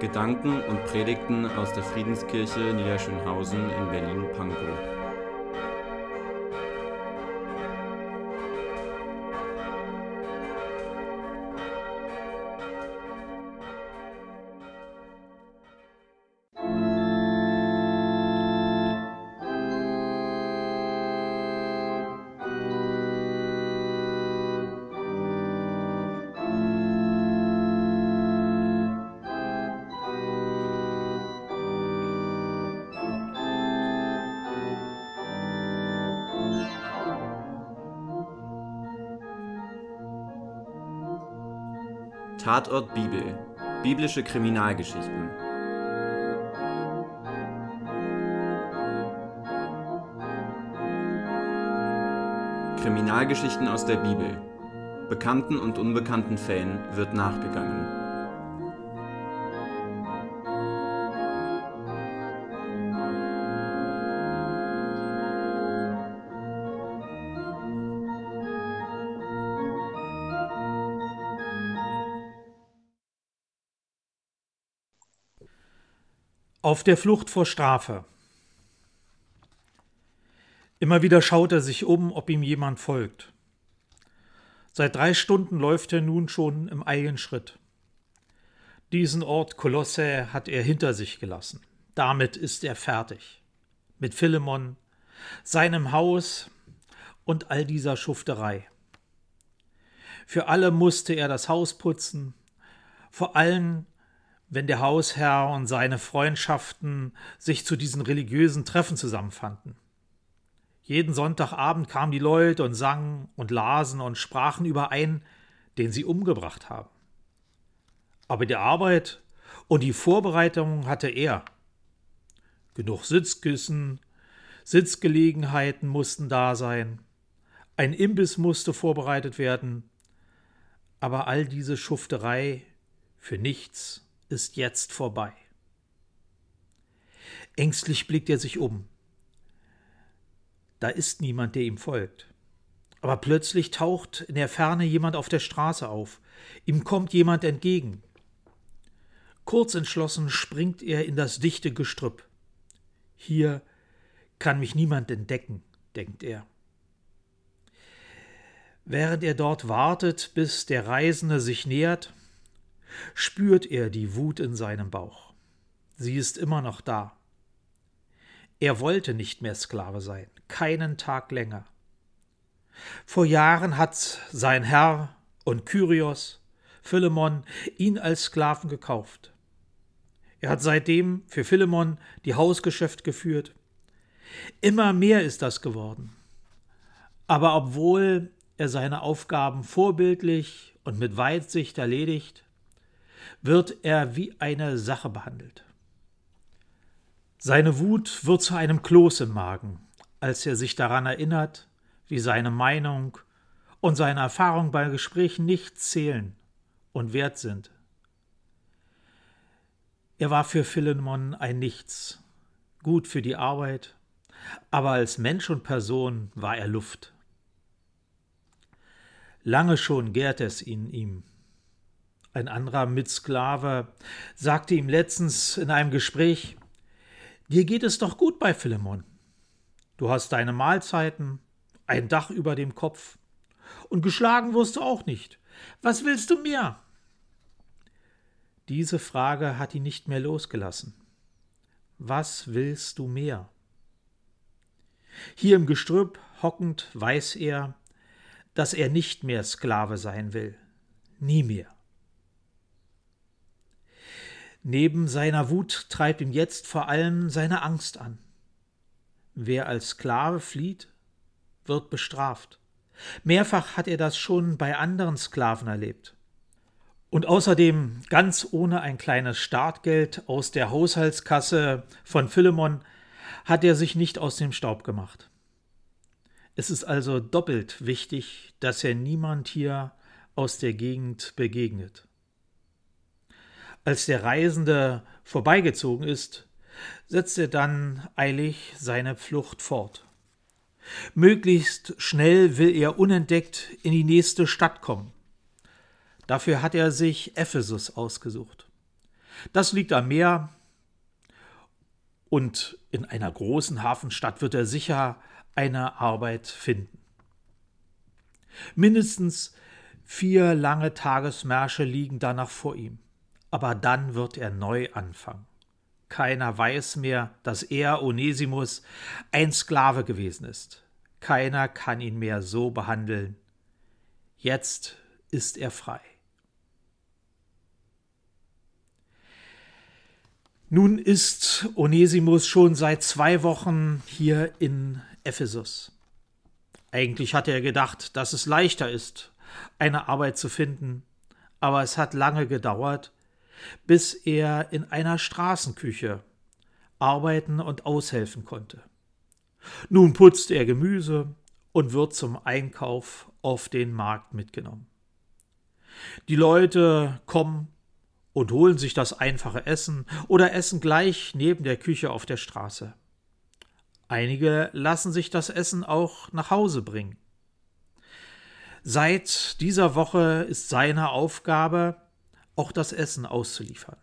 Gedanken und Predigten aus der Friedenskirche Niederschönhausen in Berlin-Pankow. Tatort Bibel. Biblische Kriminalgeschichten. Kriminalgeschichten aus der Bibel. Bekannten und unbekannten Fällen wird nachgegangen. Auf der Flucht vor Strafe. Immer wieder schaut er sich um, ob ihm jemand folgt. Seit drei Stunden läuft er nun schon im eilen Schritt. Diesen Ort Kolosse hat er hinter sich gelassen. Damit ist er fertig. Mit Philemon, seinem Haus und all dieser Schufterei. Für alle musste er das Haus putzen, vor allem wenn der Hausherr und seine Freundschaften sich zu diesen religiösen Treffen zusammenfanden. Jeden Sonntagabend kamen die Leute und sangen und lasen und sprachen über einen, den sie umgebracht haben. Aber die Arbeit und die Vorbereitung hatte er. Genug Sitzkissen, Sitzgelegenheiten mussten da sein, ein Imbiss musste vorbereitet werden, aber all diese Schufterei für nichts ist jetzt vorbei. Ängstlich blickt er sich um. Da ist niemand, der ihm folgt. Aber plötzlich taucht in der Ferne jemand auf der Straße auf. Ihm kommt jemand entgegen. Kurz entschlossen springt er in das dichte Gestrüpp. Hier kann mich niemand entdecken, denkt er. Während er dort wartet, bis der Reisende sich nähert, spürt er die Wut in seinem Bauch. Sie ist immer noch da. Er wollte nicht mehr Sklave sein, keinen Tag länger. Vor Jahren hat sein Herr und Kyrios, Philemon, ihn als Sklaven gekauft. Er hat seitdem für Philemon die Hausgeschäft geführt. Immer mehr ist das geworden. Aber obwohl er seine Aufgaben vorbildlich und mit Weitsicht erledigt, wird er wie eine Sache behandelt. Seine Wut wird zu einem Kloß im Magen, als er sich daran erinnert, wie seine Meinung und seine Erfahrung bei Gesprächen nicht zählen und wert sind. Er war für Philemon ein Nichts, gut für die Arbeit, aber als Mensch und Person war er Luft. Lange schon gärt es in ihm, ein anderer Mitsklave, sagte ihm letztens in einem Gespräch, Dir geht es doch gut bei Philemon. Du hast deine Mahlzeiten, ein Dach über dem Kopf, und geschlagen wirst du auch nicht. Was willst du mehr? Diese Frage hat ihn nicht mehr losgelassen. Was willst du mehr? Hier im Gestrüpp hockend weiß er, dass er nicht mehr Sklave sein will. Nie mehr. Neben seiner Wut treibt ihn jetzt vor allem seine Angst an. Wer als Sklave flieht, wird bestraft. Mehrfach hat er das schon bei anderen Sklaven erlebt. Und außerdem, ganz ohne ein kleines Startgeld aus der Haushaltskasse von Philemon, hat er sich nicht aus dem Staub gemacht. Es ist also doppelt wichtig, dass er niemand hier aus der Gegend begegnet. Als der Reisende vorbeigezogen ist, setzt er dann eilig seine Flucht fort. Möglichst schnell will er unentdeckt in die nächste Stadt kommen. Dafür hat er sich Ephesus ausgesucht. Das liegt am Meer und in einer großen Hafenstadt wird er sicher eine Arbeit finden. Mindestens vier lange Tagesmärsche liegen danach vor ihm, aber dann wird er neu anfangen. Keiner weiß mehr, dass er, Onesimus, ein Sklave gewesen ist. Keiner kann ihn mehr so behandeln. Jetzt ist er frei. Nun ist Onesimus schon seit zwei Wochen hier in Ephesus. Eigentlich hatte er gedacht, dass es leichter ist, eine Arbeit zu finden, aber es hat lange gedauert, bis er in einer Straßenküche arbeiten und aushelfen konnte. Nun putzt er Gemüse und wird zum Einkauf auf den Markt mitgenommen. Die Leute kommen und holen sich das einfache Essen oder essen gleich neben der Küche auf der Straße. Einige lassen sich das Essen auch nach Hause bringen. Seit dieser Woche ist seine Aufgabe, auch das Essen auszuliefern.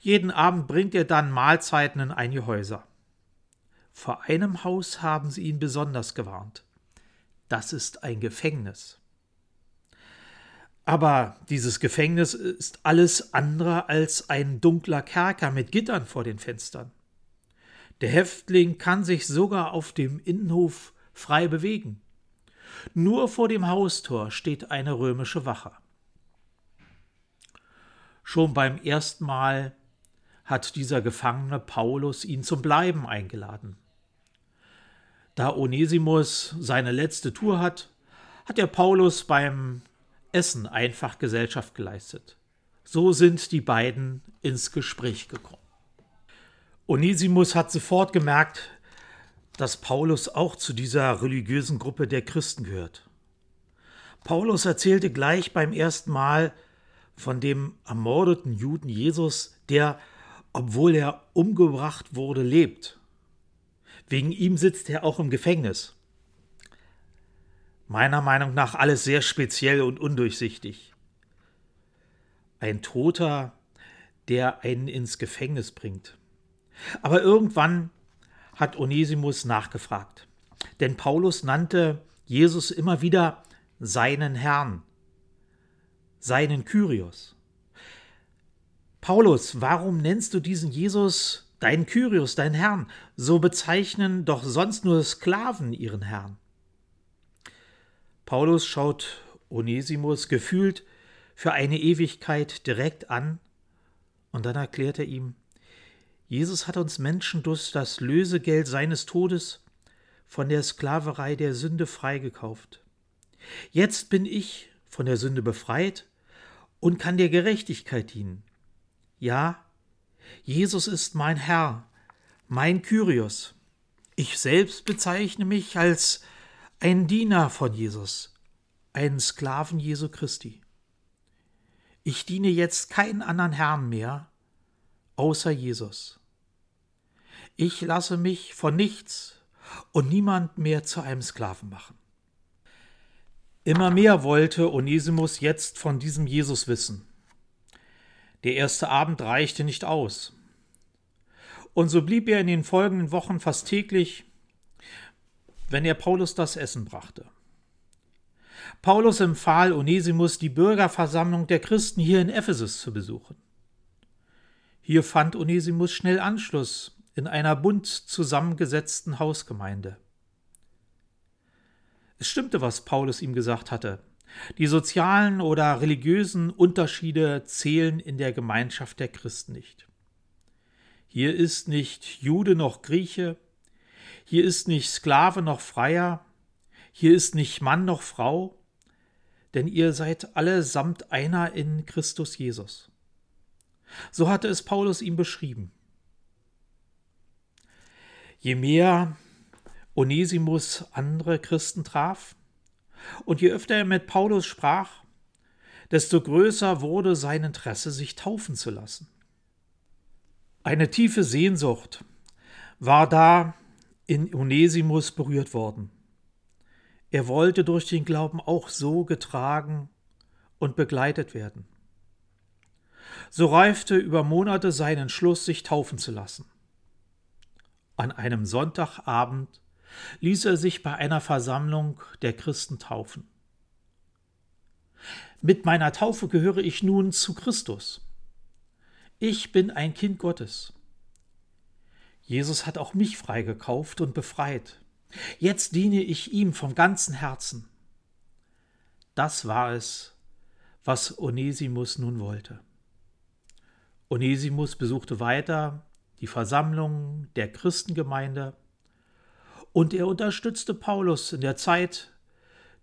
Jeden Abend bringt er dann Mahlzeiten in einige Häuser. Vor einem Haus haben sie ihn besonders gewarnt. Das ist ein Gefängnis. Aber dieses Gefängnis ist alles andere als ein dunkler Kerker mit Gittern vor den Fenstern. Der Häftling kann sich sogar auf dem Innenhof frei bewegen. Nur vor dem Haustor steht eine römische Wache. Schon beim ersten Mal hat dieser Gefangene Paulus ihn zum Bleiben eingeladen. Da Onesimus seine letzte Tour hat, hat er Paulus beim Essen einfach Gesellschaft geleistet. So sind die beiden ins Gespräch gekommen. Onesimus hat sofort gemerkt, dass Paulus auch zu dieser religiösen Gruppe der Christen gehört. Paulus erzählte gleich beim ersten Mal, von dem ermordeten Juden Jesus, der, obwohl er umgebracht wurde, lebt. Wegen ihm sitzt er auch im Gefängnis. Meiner Meinung nach alles sehr speziell und undurchsichtig. Ein Toter, der einen ins Gefängnis bringt. Aber irgendwann hat Onesimus nachgefragt. Denn Paulus nannte Jesus immer wieder seinen Herrn seinen Kyrios. Paulus, warum nennst du diesen Jesus deinen Kyrios, deinen Herrn? So bezeichnen doch sonst nur Sklaven ihren Herrn. Paulus schaut Onesimus gefühlt für eine Ewigkeit direkt an und dann erklärt er ihm, Jesus hat uns Menschen durch das Lösegeld seines Todes von der Sklaverei der Sünde freigekauft. Jetzt bin ich von der Sünde befreit und kann der Gerechtigkeit dienen. Ja, Jesus ist mein Herr, mein Kyrios. Ich selbst bezeichne mich als ein Diener von Jesus, ein Sklaven Jesu Christi. Ich diene jetzt keinen anderen Herrn mehr, außer Jesus. Ich lasse mich von nichts und niemand mehr zu einem Sklaven machen. Immer mehr wollte Onesimus jetzt von diesem Jesus wissen. Der erste Abend reichte nicht aus. Und so blieb er in den folgenden Wochen fast täglich, wenn er Paulus das Essen brachte. Paulus empfahl Onesimus, die Bürgerversammlung der Christen hier in Ephesus zu besuchen. Hier fand Onesimus schnell Anschluss in einer bunt zusammengesetzten Hausgemeinde. Es stimmte, was Paulus ihm gesagt hatte. Die sozialen oder religiösen Unterschiede zählen in der Gemeinschaft der Christen nicht. Hier ist nicht Jude noch Grieche, hier ist nicht Sklave noch Freier, hier ist nicht Mann noch Frau, denn ihr seid alle samt einer in Christus Jesus. So hatte es Paulus ihm beschrieben. Je mehr Onesimus andere Christen traf. Und je öfter er mit Paulus sprach, desto größer wurde sein Interesse, sich taufen zu lassen. Eine tiefe Sehnsucht war da in Onesimus berührt worden. Er wollte durch den Glauben auch so getragen und begleitet werden. so reifte über Monate sein Entschluss, sich taufen zu lassen. An einem Sonntagabend ließ er sich bei einer Versammlung der Christen taufen. Mit meiner Taufe gehöre ich nun zu Christus. Ich bin ein Kind Gottes. Jesus hat auch mich freigekauft und befreit. Jetzt diene ich ihm vom ganzen Herzen. Das war es, was Onesimus nun wollte. Onesimus besuchte weiter die Versammlung der Christengemeinde und er unterstützte Paulus in der Zeit,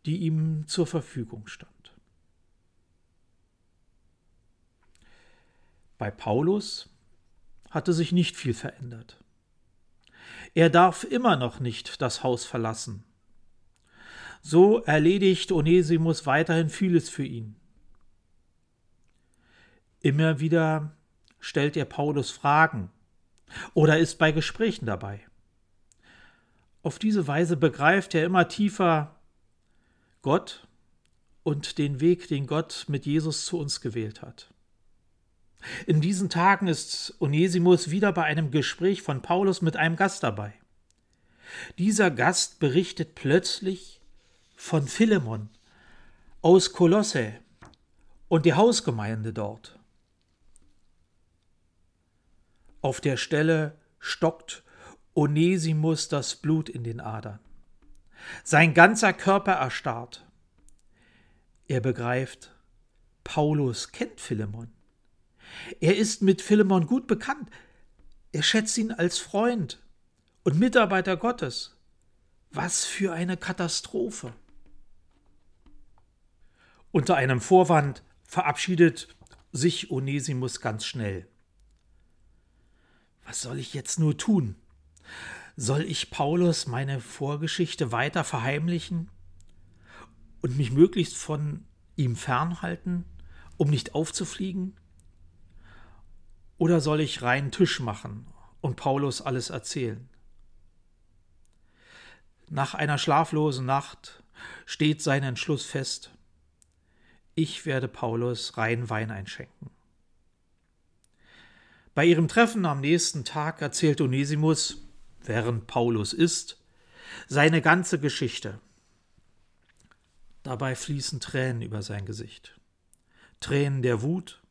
die ihm zur Verfügung stand. Bei Paulus hatte sich nicht viel verändert. Er darf immer noch nicht das Haus verlassen. So erledigt Onesimus weiterhin vieles für ihn. Immer wieder stellt er Paulus Fragen oder ist bei Gesprächen dabei. Auf diese Weise begreift er immer tiefer Gott und den Weg, den Gott mit Jesus zu uns gewählt hat. In diesen Tagen ist Onesimus wieder bei einem Gespräch von Paulus mit einem Gast dabei. Dieser Gast berichtet plötzlich von Philemon aus Kolosse und der Hausgemeinde dort. Auf der Stelle stockt Onesimus das Blut in den Adern. Sein ganzer Körper erstarrt. Er begreift, Paulus kennt Philemon. Er ist mit Philemon gut bekannt. Er schätzt ihn als Freund und Mitarbeiter Gottes. Was für eine Katastrophe. Unter einem Vorwand verabschiedet sich Onesimus ganz schnell. Was soll ich jetzt nur tun? Soll ich Paulus meine Vorgeschichte weiter verheimlichen und mich möglichst von ihm fernhalten, um nicht aufzufliegen? Oder soll ich reinen Tisch machen und Paulus alles erzählen? Nach einer schlaflosen Nacht steht sein Entschluss fest. Ich werde Paulus rein Wein einschenken. Bei ihrem Treffen am nächsten Tag erzählt Onesimus, während Paulus isst, seine ganze Geschichte. Dabei fließen Tränen über sein Gesicht. Tränen der Wut,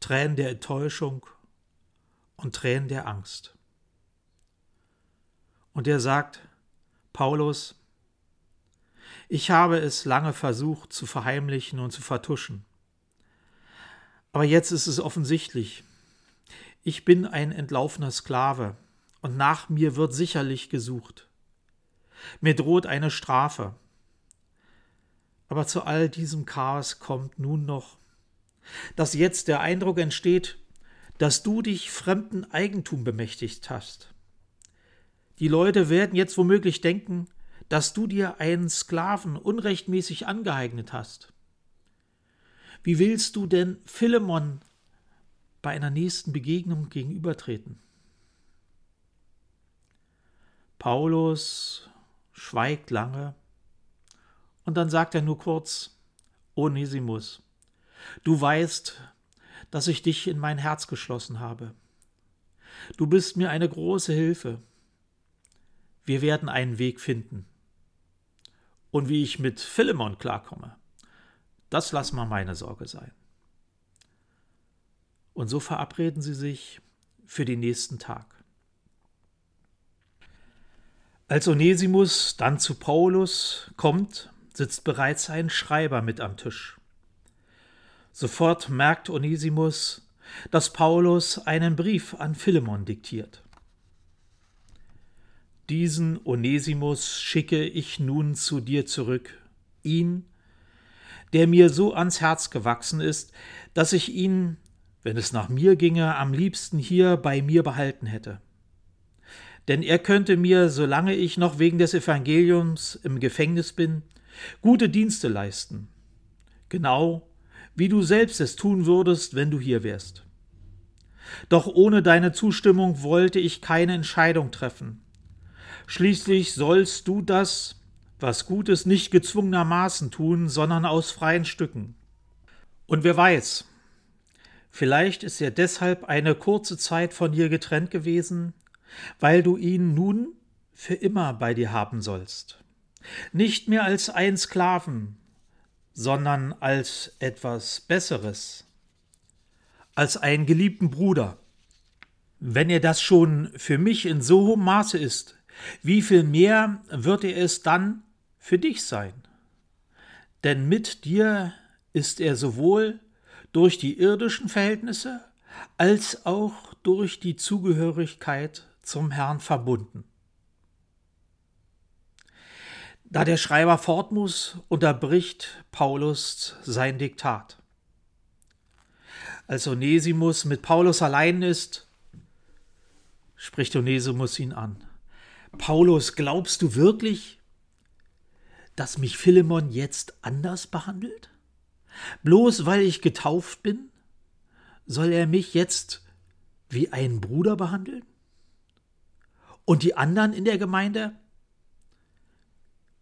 Tränen der Enttäuschung und Tränen der Angst. Und er sagt, Paulus, ich habe es lange versucht zu verheimlichen und zu vertuschen. Aber jetzt ist es offensichtlich, ich bin ein entlaufener Sklave, und nach mir wird sicherlich gesucht. Mir droht eine Strafe. Aber zu all diesem Chaos kommt nun noch, dass jetzt der Eindruck entsteht, dass du dich fremden Eigentum bemächtigt hast. Die Leute werden jetzt womöglich denken, dass du dir einen Sklaven unrechtmäßig angeeignet hast. Wie willst du denn Philemon bei einer nächsten Begegnung gegenübertreten. Paulus schweigt lange und dann sagt er nur kurz, Onesimus, du weißt, dass ich dich in mein Herz geschlossen habe. Du bist mir eine große Hilfe. Wir werden einen Weg finden. Und wie ich mit Philemon klarkomme, das lass mal meine Sorge sein. Und so verabreden sie sich für den nächsten Tag. Als Onesimus dann zu Paulus kommt, sitzt bereits ein Schreiber mit am Tisch. Sofort merkt Onesimus, dass Paulus einen Brief an Philemon diktiert. Diesen Onesimus schicke ich nun zu dir zurück, ihn, der mir so ans Herz gewachsen ist, dass ich ihn wenn es nach mir ginge, am liebsten hier bei mir behalten hätte. Denn er könnte mir, solange ich noch wegen des Evangeliums im Gefängnis bin, gute Dienste leisten. Genau wie du selbst es tun würdest, wenn du hier wärst. Doch ohne deine Zustimmung wollte ich keine Entscheidung treffen. Schließlich sollst du das, was gut ist, nicht gezwungenermaßen tun, sondern aus freien Stücken. Und wer weiß, Vielleicht ist er deshalb eine kurze Zeit von dir getrennt gewesen, weil du ihn nun für immer bei dir haben sollst. Nicht mehr als ein Sklaven, sondern als etwas Besseres, als einen geliebten Bruder. Wenn er das schon für mich in so hohem Maße ist, wie viel mehr wird er es dann für dich sein? Denn mit dir ist er sowohl durch die irdischen Verhältnisse als auch durch die Zugehörigkeit zum Herrn verbunden. Da der Schreiber fort muss, unterbricht Paulus sein Diktat. Als Onesimus mit Paulus allein ist, spricht Onesimus ihn an. Paulus, glaubst du wirklich, dass mich Philemon jetzt anders behandelt? Bloß weil ich getauft bin, soll er mich jetzt wie einen Bruder behandeln? Und die anderen in der Gemeinde?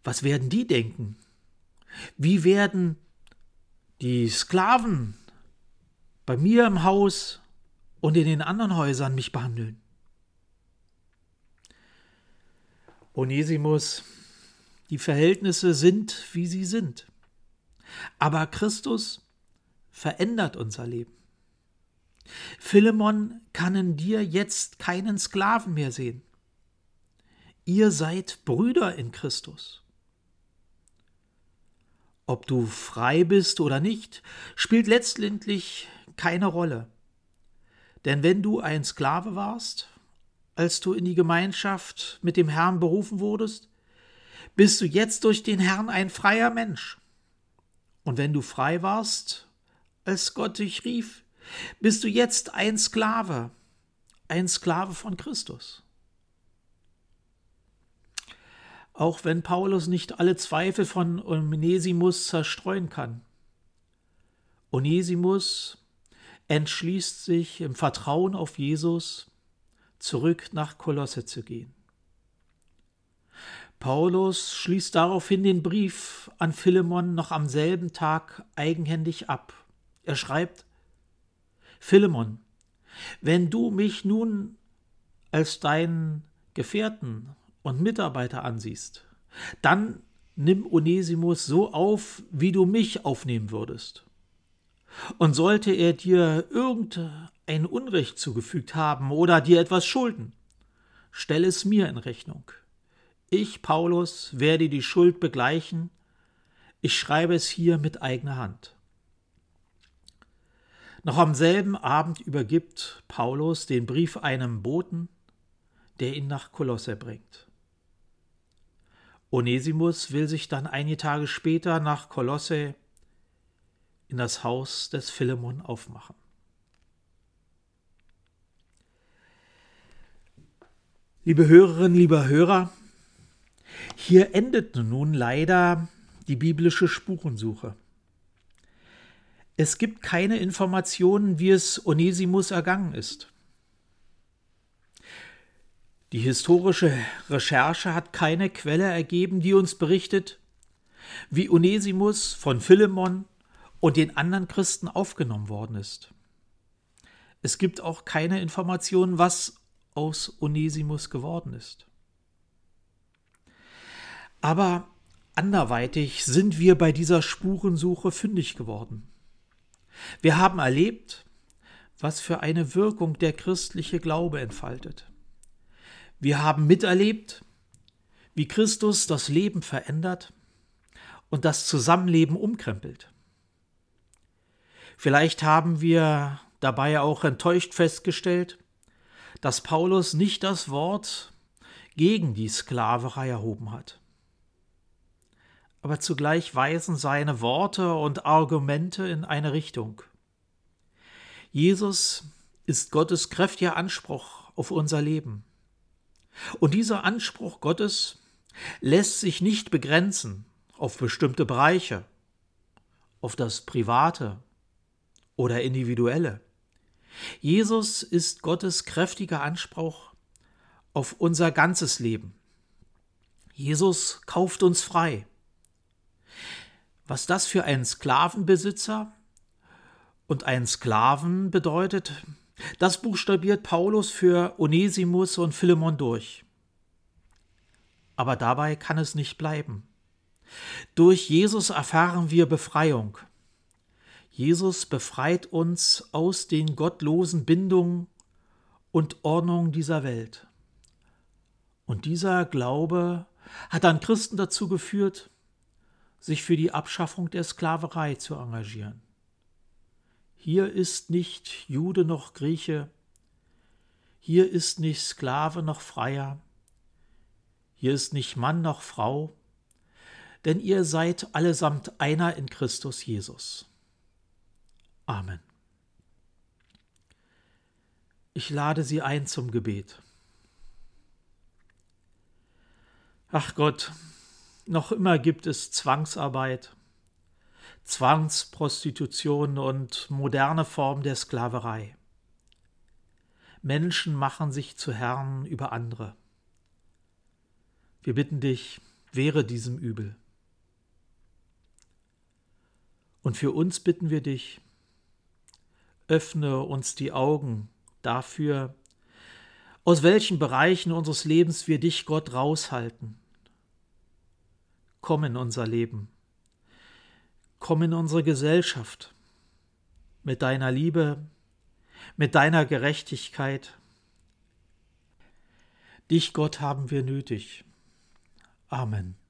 Was werden die denken? Wie werden die Sklaven bei mir im Haus und in den anderen Häusern mich behandeln? Onesimus, die Verhältnisse sind, wie sie sind. Aber Christus verändert unser Leben. Philemon kann in dir jetzt keinen Sklaven mehr sehen. Ihr seid Brüder in Christus. Ob du frei bist oder nicht, spielt letztendlich keine Rolle. Denn wenn du ein Sklave warst, als du in die Gemeinschaft mit dem Herrn berufen wurdest, bist du jetzt durch den Herrn ein freier Mensch. Und wenn du frei warst, als Gott dich rief, bist du jetzt ein Sklave, ein Sklave von Christus. Auch wenn Paulus nicht alle Zweifel von Onesimus zerstreuen kann. Onesimus entschließt sich im Vertrauen auf Jesus zurück nach Kolosse zu gehen. Paulus schließt daraufhin den Brief an Philemon noch am selben Tag eigenhändig ab. Er schreibt Philemon, wenn du mich nun als deinen Gefährten und Mitarbeiter ansiehst, dann nimm Onesimus so auf, wie du mich aufnehmen würdest. Und sollte er dir irgendein Unrecht zugefügt haben oder dir etwas schulden, stell es mir in Rechnung. Ich, Paulus, werde die Schuld begleichen. Ich schreibe es hier mit eigener Hand. Noch am selben Abend übergibt Paulus den Brief einem Boten, der ihn nach Kolosse bringt. Onesimus will sich dann einige Tage später nach Kolosse in das Haus des Philemon aufmachen. Liebe Hörerinnen, lieber Hörer, hier endet nun leider die biblische Spurensuche. Es gibt keine Informationen, wie es Onesimus ergangen ist. Die historische Recherche hat keine Quelle ergeben, die uns berichtet, wie Onesimus von Philemon und den anderen Christen aufgenommen worden ist. Es gibt auch keine Informationen, was aus Onesimus geworden ist. Aber anderweitig sind wir bei dieser Spurensuche fündig geworden. Wir haben erlebt, was für eine Wirkung der christliche Glaube entfaltet. Wir haben miterlebt, wie Christus das Leben verändert und das Zusammenleben umkrempelt. Vielleicht haben wir dabei auch enttäuscht festgestellt, dass Paulus nicht das Wort gegen die Sklaverei erhoben hat aber zugleich weisen seine Worte und Argumente in eine Richtung. Jesus ist Gottes kräftiger Anspruch auf unser Leben. Und dieser Anspruch Gottes lässt sich nicht begrenzen auf bestimmte Bereiche, auf das Private oder Individuelle. Jesus ist Gottes kräftiger Anspruch auf unser ganzes Leben. Jesus kauft uns frei was das für einen Sklavenbesitzer Und ein Sklaven bedeutet, das buchstabiert Paulus für Onesimus und Philemon durch. Aber dabei kann es nicht bleiben. Durch Jesus erfahren wir Befreiung. Jesus befreit uns aus den gottlosen Bindungen und Ordnungen dieser Welt. Und dieser Glaube hat dann Christen dazu geführt, sich für die Abschaffung der Sklaverei zu engagieren. Hier ist nicht Jude noch Grieche, hier ist nicht Sklave noch Freier, hier ist nicht Mann noch Frau, denn ihr seid allesamt einer in Christus Jesus. Amen. Ich lade Sie ein zum Gebet. Ach Gott, noch immer gibt es Zwangsarbeit, Zwangsprostitution und moderne Formen der Sklaverei. Menschen machen sich zu Herren über andere. Wir bitten dich, wehre diesem Übel. Und für uns bitten wir dich, öffne uns die Augen dafür, aus welchen Bereichen unseres Lebens wir dich, Gott, raushalten. Komm in unser Leben. Komm in unsere Gesellschaft mit deiner Liebe, mit deiner Gerechtigkeit. Dich, Gott, haben wir nötig. Amen.